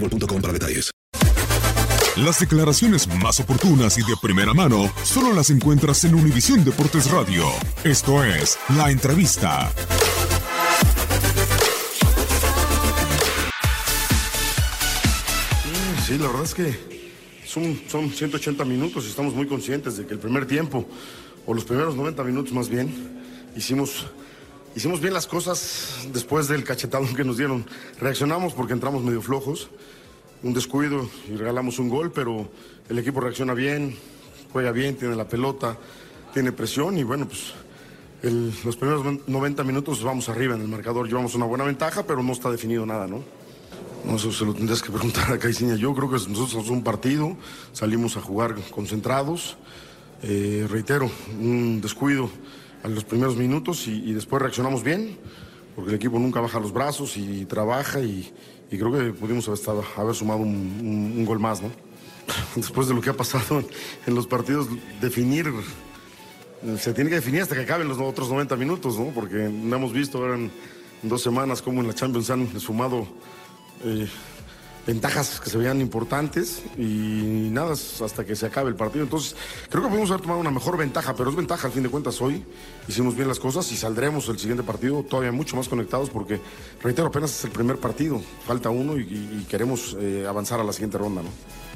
boostmobile.com para detalles. Las declaraciones más oportunas y de primera mano solo las encuentras en Univisión Deportes Radio. Esto es La Entrevista. Sí, la verdad es que son, son 180 minutos y estamos muy conscientes de que el primer tiempo, o los primeros 90 minutos más bien, hicimos, hicimos bien las cosas después del cachetado que nos dieron. Reaccionamos porque entramos medio flojos, un descuido y regalamos un gol, pero el equipo reacciona bien, juega bien, tiene la pelota, tiene presión y bueno, pues los primeros 90 minutos vamos arriba en el marcador, llevamos una buena ventaja, pero no está definido nada, ¿no? No, eso se lo tendrías que preguntar a Caiciña. Yo creo que nosotros somos un partido, salimos a jugar concentrados. Eh, reitero, un descuido los primeros minutos y, después reaccionamos bien, porque el equipo nunca baja los brazos y trabaja y, creo que pudimos haber, estado- haber sumado un, gol más, ¿no? Después de lo que ha pasado en, los partidos, definir se tiene que definir hasta que acaben los otros 90 minutos, ¿no? Porque no hemos visto ahora en dos semanas cómo en la Champions han sumado eh, ventajas que se veían importantes y nada, hasta que se acabe el partido. Entonces, creo que podemos haber tomado una mejor ventaja, pero es ventaja al fin de cuentas hoy. Hicimos bien las cosas y saldremos el siguiente partido todavía mucho más conectados porque, reitero, apenas es el primer partido, falta uno y queremos eh, avanzar a la siguiente ronda, ¿no?